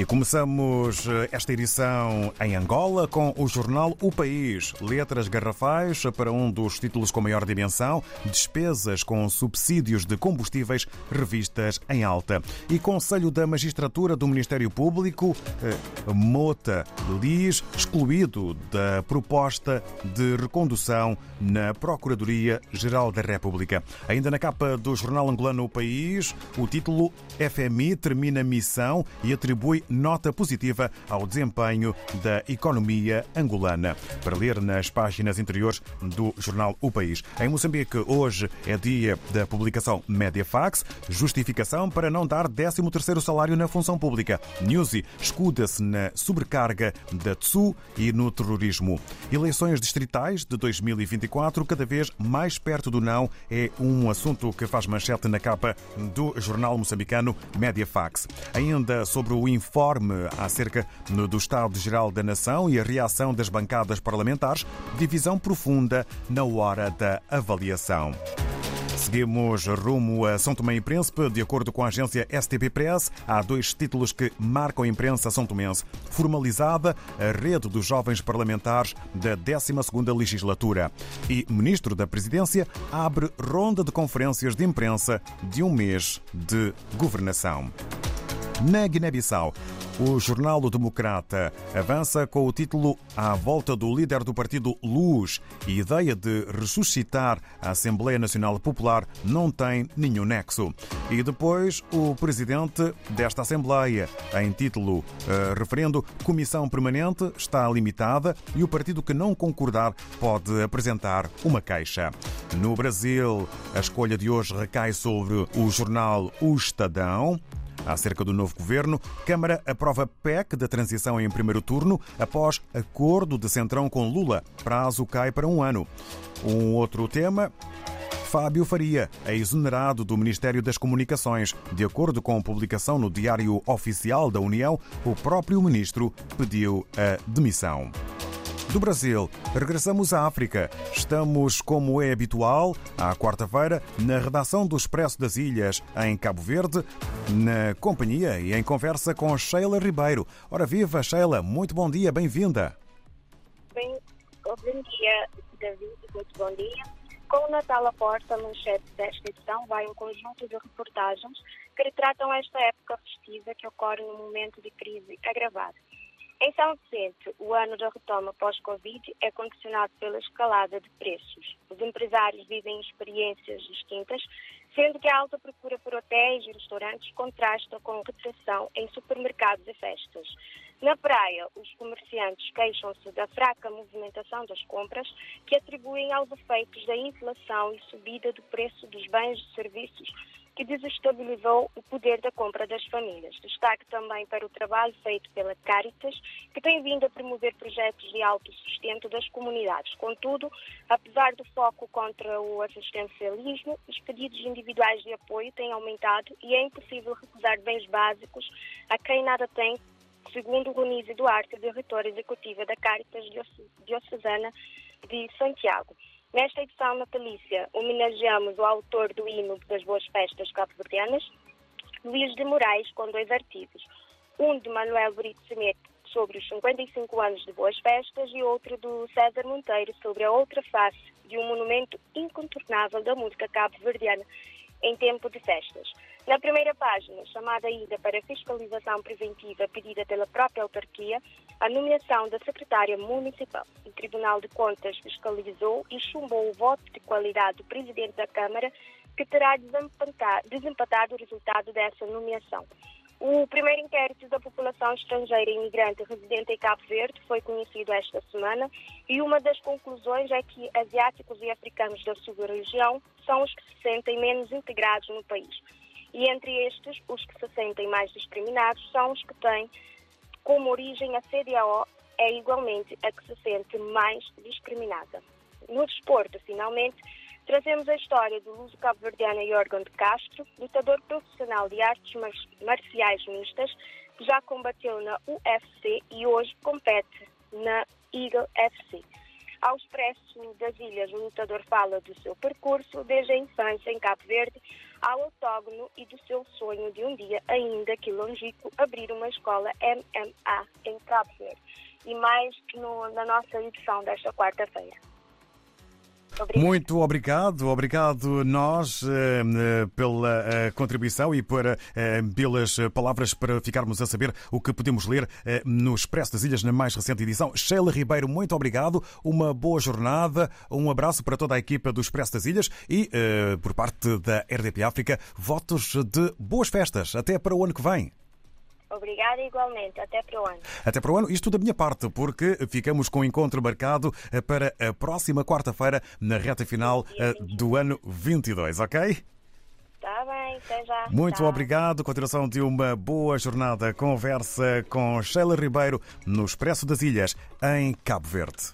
E começamos eh, esta edição em Angola com o jornal O País. Letras garrafais para um dos títulos com maior dimensão, despesas com subsídios de combustíveis revistas em alta. E Conselho da Magistratura do Ministério Público, eh, Mota Liz, excluído da proposta de recondução na Procuradoria-Geral da República. Ainda na capa do jornal angolano O País, o título FMI termina missão e atribui nota positiva ao desempenho da economia angolana. Para ler nas páginas interiores do jornal O País. Em Moçambique, hoje é dia da publicação Mediafax, justificação para não dar 13º salário na função pública. Newsy escuda-se na sobrecarga da TSU e no terrorismo. Eleições distritais de 2024, cada vez mais perto do não, é um assunto que faz manchete na capa do jornal moçambicano Mediafax. Ainda sobre o informe informe acerca do Estado-Geral da Nação e a reação das bancadas parlamentares, divisão profunda na hora da avaliação. Seguimos rumo a São Tomé e Príncipe. De acordo com a agência STP Press, há dois títulos que marcam a imprensa são tomense. Formalizada a rede dos jovens parlamentares da 12ª legislatura. E Ministro da Presidência abre ronda de conferências de imprensa de um mês de governação. Na Guiné-Bissau, o jornal Democrata avança com o título À volta do líder do partido Luz. E ideia de ressuscitar a Assembleia Nacional Popular não tem nenhum nexo. E depois, o presidente desta Assembleia, em título uh, referendo Comissão Permanente, está limitada e o partido que não concordar pode apresentar uma queixa. No Brasil, a escolha de hoje recai sobre o jornal O Estadão. Acerca do novo governo, Câmara aprova PEC da transição em primeiro turno após acordo de Centrão com Lula. Prazo cai para um ano. Um outro tema. Fábio Faria é exonerado do Ministério das Comunicações. De acordo com a publicação no Diário Oficial da União, o próprio ministro pediu a demissão. Do Brasil, regressamos à África. Estamos, como é habitual, à quarta-feira, na redação do Expresso das Ilhas, em Cabo Verde, na companhia e em conversa com Sheila Ribeiro. Ora viva, Sheila, muito bom dia, bem-vinda. Bem, bom dia, David, muito bom dia. Com o Natal à porta, no manchete desta edição vai um conjunto de reportagens que retratam esta época festiva que ocorre num momento de crise agravada. Em São Vicente, o ano da retoma pós-Covid é condicionado pela escalada de preços. Os empresários vivem experiências distintas, sendo que a alta procura por hotéis e restaurantes contrasta com retração em supermercados e festas. Na praia, os comerciantes queixam-se da fraca movimentação das compras, que atribuem aos efeitos da inflação e subida do preço dos bens e serviços que desestabilizou o poder da compra das famílias. Destaque também para o trabalho feito pela Caritas, que tem vindo a promover projetos de autossustento das comunidades. Contudo, apesar do foco contra o assistencialismo, os pedidos individuais de apoio têm aumentado e é impossível recusar bens básicos a quem nada tem, segundo Ronise Duarte, diretora executiva da Caritas Diocesana de Santiago. Nesta edição natalícia, homenageamos o autor do hino das Boas Festas Cabo-Verdianas, Luís de Moraes, com dois artigos. Um de Manuel Brito Semedo sobre os 55 anos de Boas Festas e outro do César Monteiro sobre a outra face de um monumento incontornável da música cabo-verdiana em tempo de festas. Na primeira página, chamada ainda para fiscalização preventiva pedida pela própria autarquia, a nomeação da secretária municipal. O Tribunal de Contas fiscalizou e chumbou o voto de qualidade do presidente da Câmara, que terá desempatado o resultado dessa nomeação. O primeiro inquérito da população estrangeira imigrante residente em Cabo Verde foi conhecido esta semana e uma das conclusões é que asiáticos e africanos da sua região são os que se sentem menos integrados no país. E entre estes, os que se sentem mais discriminados são os que têm como origem a CDAO é igualmente a que se sente mais discriminada. No desporto, finalmente, trazemos a história do luso cabo-verdiano Jorgon de Castro, lutador profissional de artes marciais mistas, que já combateu na UFC e hoje compete na Eagle FC. Ao Expresso das Ilhas, o lutador fala do seu percurso desde a infância em Cabo Verde, ao autógono e do seu sonho de um dia, ainda que longínquo, abrir uma escola MMA em Verde. E mais no, na nossa edição desta quarta-feira. Obrigado. Muito obrigado, obrigado nós eh, eh, pela eh, contribuição e para, pelas palavras para ficarmos a saber o que podemos ler no Expresso das Ilhas na mais recente edição. Sheila Ribeiro, muito obrigado, uma boa jornada, um abraço para toda a equipa do Expresso das Ilhas e, por parte da RDP África, votos de boas festas. Até para o ano que vem. Obrigada igualmente. Até para o ano. Até para o ano. Isto da minha parte, porque ficamos com o encontro marcado eh, para a próxima quarta-feira, na reta final eh, do ano 22, ok? Está bem, até já. Muito tá. obrigado. Continuação de uma boa jornada. Conversa com Sheila Ribeiro no Expresso das Ilhas, em Cabo Verde.